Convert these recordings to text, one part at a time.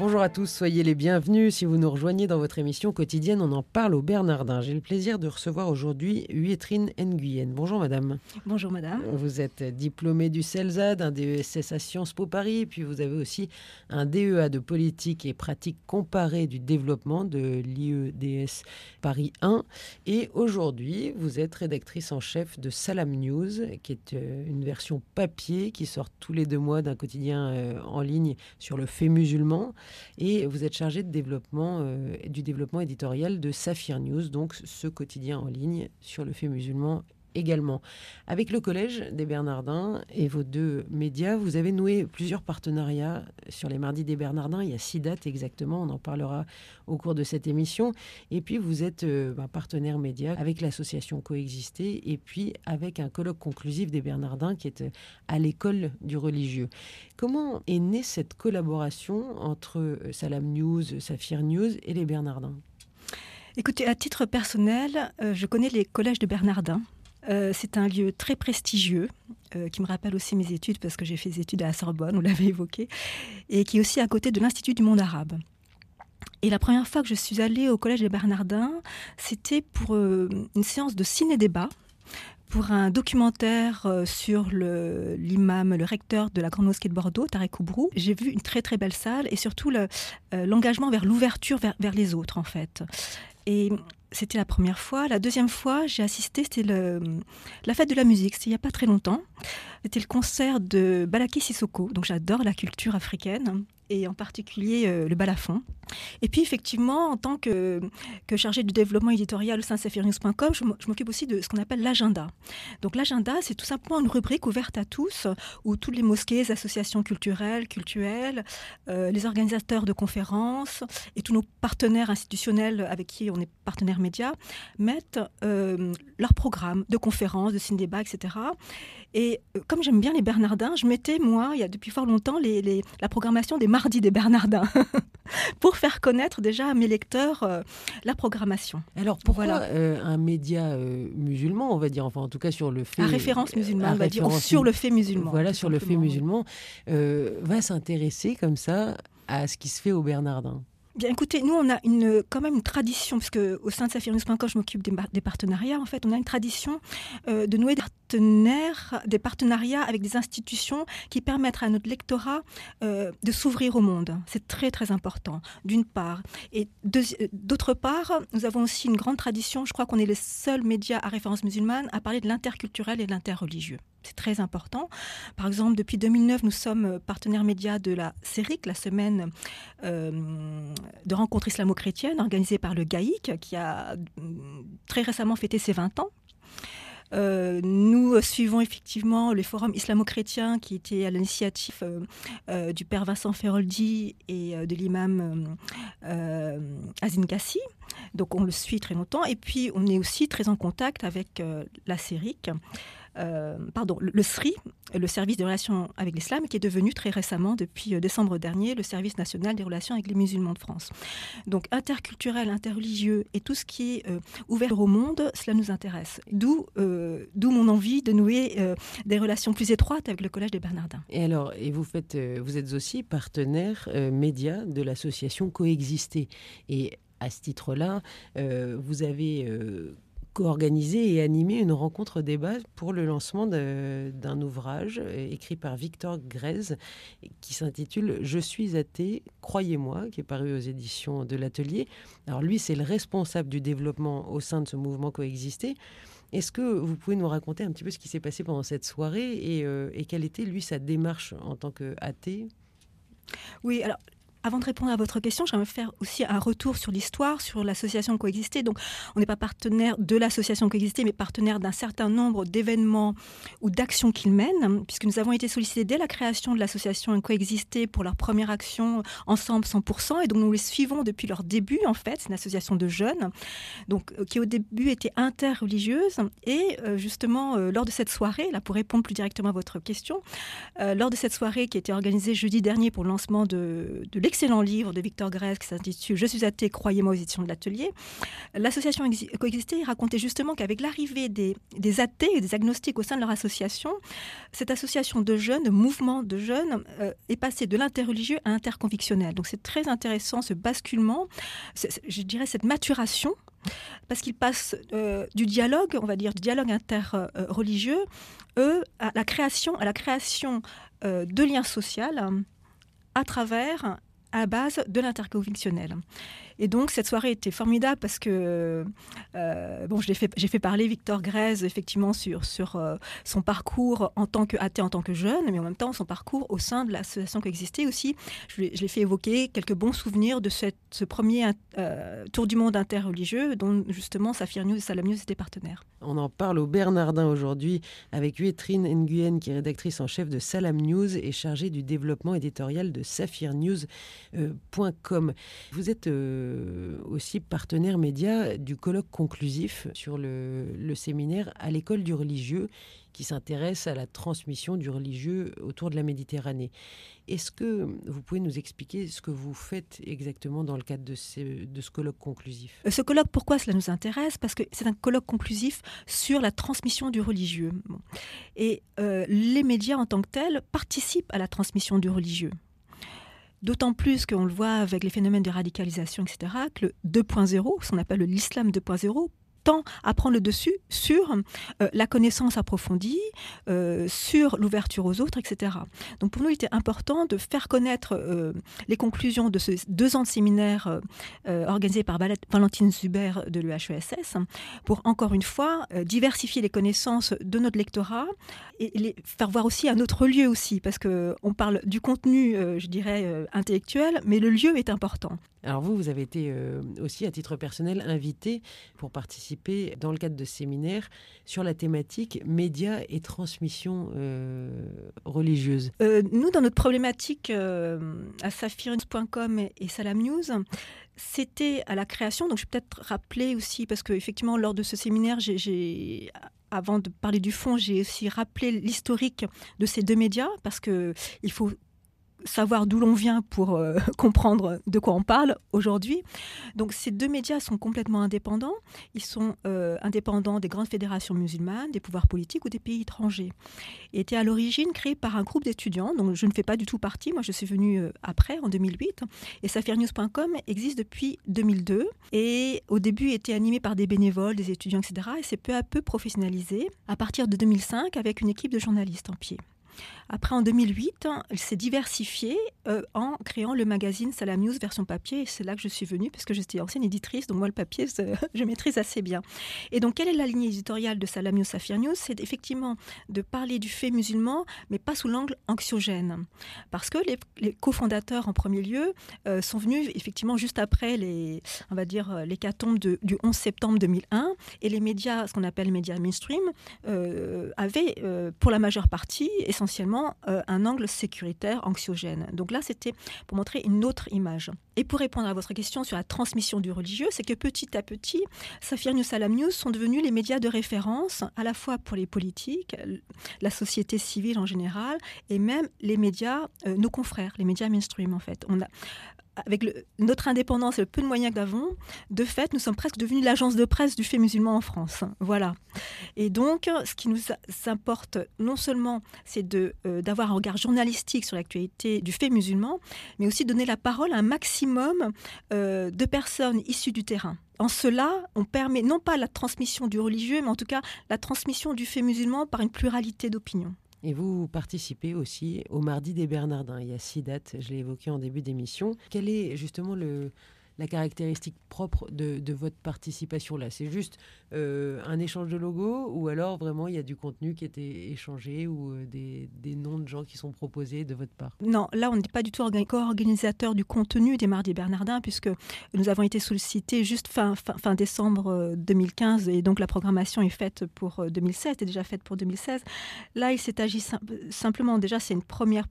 Bonjour à tous, soyez les bienvenus. Si vous nous rejoignez dans votre émission quotidienne, on en parle au Bernardin. J'ai le plaisir de recevoir aujourd'hui Huétrine Nguyen. Bonjour madame. Bonjour madame. Vous êtes diplômée du CELSAD, un DESS à Sciences Po Paris, puis vous avez aussi un DEA de politique et pratique comparée du développement de l'IEDS Paris 1. Et aujourd'hui, vous êtes rédactrice en chef de Salam News, qui est euh, une version papier qui sort tous les deux mois d'un quotidien euh, en ligne sur le fait musulman et vous êtes chargé de développement, euh, du développement éditorial de Saphir News, donc ce quotidien en ligne sur le fait musulman également. Avec le Collège des Bernardins et vos deux médias, vous avez noué plusieurs partenariats sur les mardis des Bernardins. Il y a six dates exactement, on en parlera au cours de cette émission. Et puis vous êtes euh, bah, partenaire média avec l'association Coexister et puis avec un colloque conclusif des Bernardins qui est euh, à l'école du religieux. Comment est née cette collaboration entre euh, Salam News, Saphir News et les Bernardins? Écoutez, à titre personnel, je connais les collèges de Bernardins. Euh, c'est un lieu très prestigieux euh, qui me rappelle aussi mes études parce que j'ai fait des études à la Sorbonne, vous l'avez évoqué, et qui est aussi à côté de l'Institut du monde arabe. Et la première fois que je suis allée au collège des Bernardins, c'était pour euh, une séance de ciné-débat pour un documentaire sur l'imam, le, recteur de la Grande Mosquée de Bordeaux, Tarek Oubrou. J'ai vu une très très belle salle et surtout l'engagement vers l'ouverture vers, les autres en fait. C'était la première fois. La deuxième fois, j'ai assisté, c'était la fête de la musique, c'était il n'y a pas très longtemps. C'était le concert de Balaki Sissoko, donc j'adore la culture africaine et en particulier euh, le balafon. Et puis effectivement, en tant que, que chargée du développement éditorial au sein de je m'occupe aussi de ce qu'on appelle l'agenda. Donc l'agenda, c'est tout simplement une rubrique ouverte à tous, où toutes les mosquées, associations culturelles, cultuelles, euh, les organisateurs de conférences et tous nos partenaires institutionnels avec qui on est partenaire média mettent euh, leur programme de conférences, de ciné-débat, etc. Et euh, comme j'aime bien les Bernardins, je mettais, moi, il y a depuis fort longtemps, la programmation des mardis des Bernardins, pour faire connaître déjà à mes lecteurs euh, la programmation. Alors pourquoi euh, un média musulman, on va dire, enfin en tout cas sur le fait... À référence musulmane, on va dire, sur le fait musulman. Voilà, sur le fait musulman, va s'intéresser comme ça à ce qui se fait aux Bernardins Bien, écoutez, nous, on a une, quand même une tradition, parce qu'au sein de Saphirnews.com, je m'occupe des, partenariats. En fait, on a une tradition euh, de nouer des, des partenariats avec des institutions qui permettent à notre lectorat euh, de s'ouvrir au monde. C'est très, très important, d'une part. Et d'autre part, nous avons aussi une grande tradition. Je crois qu'on est les seuls médias à référence musulmane à parler de l'interculturel et de l'interreligieux. C'est très important. Par exemple, depuis 2009, nous sommes partenaires médias de la CERIC, la semaine euh, de rencontres islamo-chrétiennes organisée par le GAIC, qui a mm, très récemment fêté ses 20 ans. Euh, nous suivons effectivement le forum islamo-chrétien qui était à l'initiative euh, du père Vincent Feroldi et de l'imam Azin Kassi. Donc on le suit très longtemps. Et puis on est aussi très en contact avec la CERIC. Euh, pardon, le, SRI, le service des relations avec l'islam, qui est devenu très récemment, depuis euh, décembre dernier, le service national des relations avec les musulmans de France. Donc interculturel, interreligieux et tout ce qui est euh, ouvert au monde, cela nous intéresse. D'où d'où mon envie de nouer des relations plus étroites avec le Collège des Bernardins. Et alors, et vous, vous êtes aussi partenaire média de l'association Coexister. Et à ce titre-là, vous avez co-organisé et animé une rencontre débat pour le lancement d'un ouvrage euh, écrit par Victor Grèze qui s'intitule Je suis athée, croyez-moi, qui est paru aux éditions de l'Atelier. Alors lui, c'est le responsable du développement au sein de ce mouvement coexister. Est-ce que vous pouvez nous raconter un petit peu ce qui s'est passé pendant cette soirée et, euh, et quelle était, lui, sa démarche en tant qu'athée? Oui, alors avant de répondre à votre question, j'aimerais faire aussi un retour sur l'histoire, sur l'association Coexister. Donc, on n'est pas partenaire de l'association Coexister, mais partenaire d'un certain nombre d'événements ou d'actions qu'ils mènent, puisque nous avons été sollicités dès la création de l'association Coexister pour leur première action Ensemble 100%, et donc nous les suivons depuis leur début, en fait. C'est une association de jeunes, donc euh, qui au début était interreligieuse, et euh, justement, euh, lors de cette soirée, là, pour répondre plus directement à votre question, lors de cette soirée qui a été organisée jeudi dernier pour le lancement de, de l'excellent livre de Victor Grèce qui s'intitule Je suis athée, croyez-moi aux éditions de l'Atelier. L'association Coexister racontait justement qu'avec l'arrivée des, athées et des agnostiques au sein de leur association, cette association de jeunes, de mouvement de jeunes, euh, est passée de l'interreligieux à l'interconvictionnel. Donc c'est très intéressant ce basculement, je dirais cette maturation parce qu'il passe euh, du dialogue, on va dire, du dialogue interreligieux, eux, à la création, à la création euh, de liens sociaux à travers, à base de l'interconvictionnel. Et donc cette soirée était formidable parce que euh, bon, j'ai fait, fait parler Victor Grèze effectivement sur, sur euh, son parcours en tant qu'athée, en tant que jeune, mais en même temps son parcours au sein de l'association qui existait aussi. Je, l'ai fait évoquer quelques bons souvenirs de cette, ce premier euh, tour du monde interreligieux dont justement Saphir News et Salam News étaient partenaires. On en parle au Bernardin aujourd'hui avec Huétrine Nguyen qui est rédactrice en chef de Salam News et chargée du développement éditorial de saphirnews.com. Vous êtes euh, aussi partenaire média du colloque conclusif sur le, séminaire à l'école du religieux qui s'intéresse à la transmission du religieux autour de la Méditerranée. Est-ce que vous pouvez nous expliquer ce que vous faites exactement dans le cadre de ce, colloque conclusif? Euh, Ce colloque, pourquoi cela nous intéresse? Parce que c'est un colloque conclusif sur la transmission du religieux. Et euh, les médias en tant que tels participent à la transmission du religieux. D'autant plus qu'on le voit avec les phénomènes de radicalisation, etc., que le 2.0, ce qu'on appelle l'islam 2.0, tend à prendre le dessus sur euh, la connaissance approfondie, euh, sur l'ouverture aux autres, etc. Donc pour nous, il était important de faire connaître euh, les conclusions de ces deux ans de séminaire organisés par Valentine Zuber de l'UHESS pour, encore une fois, diversifier les connaissances de notre lectorat et les faire voir aussi un autre lieu aussi, parce qu'on parle du contenu, je dirais, intellectuel, mais le lieu est important. Alors vous, vous avez été aussi, à titre personnel, invité pour participer dans le cadre de séminaires sur la thématique médias et transmission euh, religieuse. Euh, nous, dans notre problématique euh, à saphirnews.com et, Salam News, c'était à la création. Donc, je vais peut-être rappeler aussi, parce qu'effectivement, lors de ce séminaire, j'ai avant de parler du fond, j'ai aussi rappelé l'historique de ces deux médias parce que il faut savoir d'où l'on vient pour euh, comprendre de quoi on parle aujourd'hui. Donc ces deux médias sont complètement indépendants. Ils sont euh, indépendants des grandes fédérations musulmanes, des pouvoirs politiques ou des pays étrangers. Ils étaient à l'origine créés par un groupe d'étudiants, dont je ne fais pas du tout partie. Moi, je suis venue euh, après, en 2008. Et saphirnews.com existe depuis 2002. Et au début, était animé par des bénévoles, des étudiants, etc. Et c'est peu à peu professionnalisé à partir de 2005 avec une équipe de journalistes en pied. Après, en 2008, elle s'est diversifiée euh, en créant le magazine Salam News version papier. Et c'est là que je suis venue, parce que j'étais ancienne éditrice, donc moi, le papier, je maîtrise assez bien. Et donc, quelle est la ligne éditoriale de Salam News Safir News? C'est effectivement de parler du fait musulman, mais pas sous l'angle anxiogène. Parce que les, cofondateurs, en premier lieu, euh, sont venus effectivement juste après les, on va dire, euh, l'hécatombe du 11 septembre 2001. Et les médias, ce qu'on appelle médias mainstream, avaient, pour la majeure partie, essentiellement essentiellement euh, un angle sécuritaire, anxiogène. Donc là, c'était pour montrer une autre image. Et pour répondre à votre question sur la transmission du religieux, c'est que petit à petit, Safir News, Salam News sont devenus les médias de référence, à la fois pour les politiques, la société civile en général, et même les médias, euh, nos confrères, les médias mainstream en fait. Avec notre indépendance et le peu de moyens que nous avons, de fait, nous sommes presque devenus l'agence de presse du fait musulman en France. Voilà. Et donc, ce qui nous importe non seulement, c'est euh, d'avoir un regard journalistique sur l'actualité du fait musulman, mais aussi donner la parole à un maximum euh, de personnes issues du terrain. En cela, on permet non pas la transmission du religieux, mais en tout cas la transmission du fait musulman par une pluralité d'opinions. Et vous participez aussi au Mardi des Bernardins. Il y a six dates, je l'ai évoqué en début d'émission. Quel est justement le, la caractéristique propre de, votre participation là C'est juste euh, un échange de logos ou alors vraiment il y a du contenu qui était échangé ou euh, des, noms de gens qui sont proposés de votre part? Non, là on n'est pas du tout co-organisateur du contenu des Mardis Bernardins puisque nous avons été sollicités juste fin, fin, décembre 2015 euh, et donc la programmation est faite pour 2016, est déjà faite pour 2016. Là il s'est agi simplement, déjà c'est une première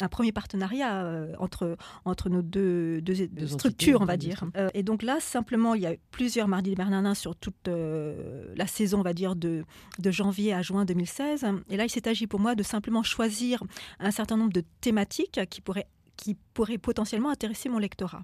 un premier partenariat euh, entre, entre nos deux, structures, on va dire. Euh, et donc là, simplement, il y a plusieurs Mardis des Bernardins sur toute euh, la saison, on va dire, de, de janvier à juin 2016. Et là, il s'est agi pour moi de simplement choisir un certain nombre de thématiques qui pourraient qui pourraient potentiellement intéresser mon lectorat.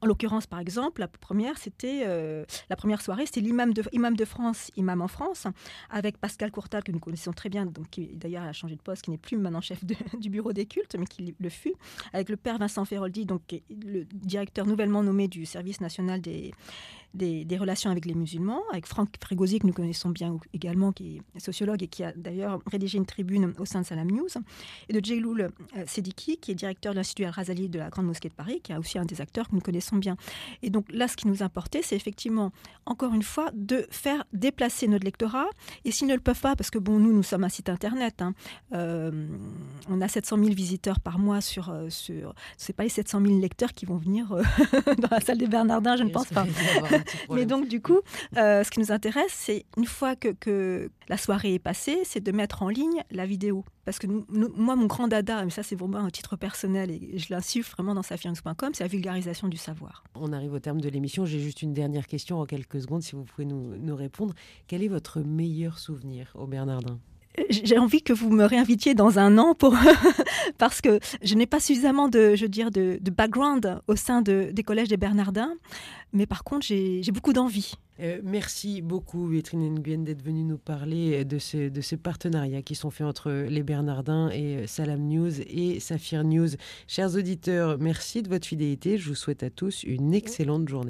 En l'occurrence, par exemple, la première, c'était euh, la première soirée, c'était l'imam de, imam de France, imam en France, avec Pascal Courtal, que nous connaissons très bien, donc qui d'ailleurs a changé de poste, qui n'est plus maintenant chef du bureau des cultes, mais qui le fut, avec le père Vincent Feroldi, donc le directeur nouvellement nommé du service national des, des, relations avec les musulmans, avec Franck Frégosi, que nous connaissons bien également, qui est sociologue et qui a d'ailleurs rédigé une tribune au sein de Salam News, et de Jayloul euh, Sediki, qui est directeur de l'Institut Al-Razali de la Grande Mosquée de Paris, qui est aussi un des acteurs que nous connaissons bien. Et donc là, ce qui nous importait, c'est effectivement, encore une fois, de faire déplacer notre lectorat, et s'ils ne le peuvent pas, parce que bon, nous, nous sommes un site internet, hein, euh, on a 700 000 visiteurs par mois sur, euh, sur c'est pas les 700 000 lecteurs qui vont venir dans la salle des Bernardins, je ne pense pas. Mais donc, du coup, euh, ce qui nous intéresse, c'est une fois que, la soirée est passée, c'est de mettre en ligne la vidéo. Parce que moi, mon grand dada, mais ça c'est vraiment un titre personnel et je vraiment dans safiance.com, c'est la vulgarisation du savoir. On arrive au terme de l'émission. J'ai juste une dernière question en quelques secondes, si vous pouvez nous répondre. Quel est votre meilleur souvenir au Bernardin j'ai envie que vous me réinvitiez dans un an pour parce que je n'ai pas suffisamment de, je veux dire, de, background au sein de, des collèges des Bernardins, mais par contre j'ai beaucoup d'envie. Euh, merci beaucoup, Vitrine Nguyen, d'être venue nous parler de, ce, de ces partenariats qui sont faits entre les Bernardins et euh, Salam News et Saphir News. Chers auditeurs, merci de votre fidélité. Je vous souhaite à tous une excellente journée.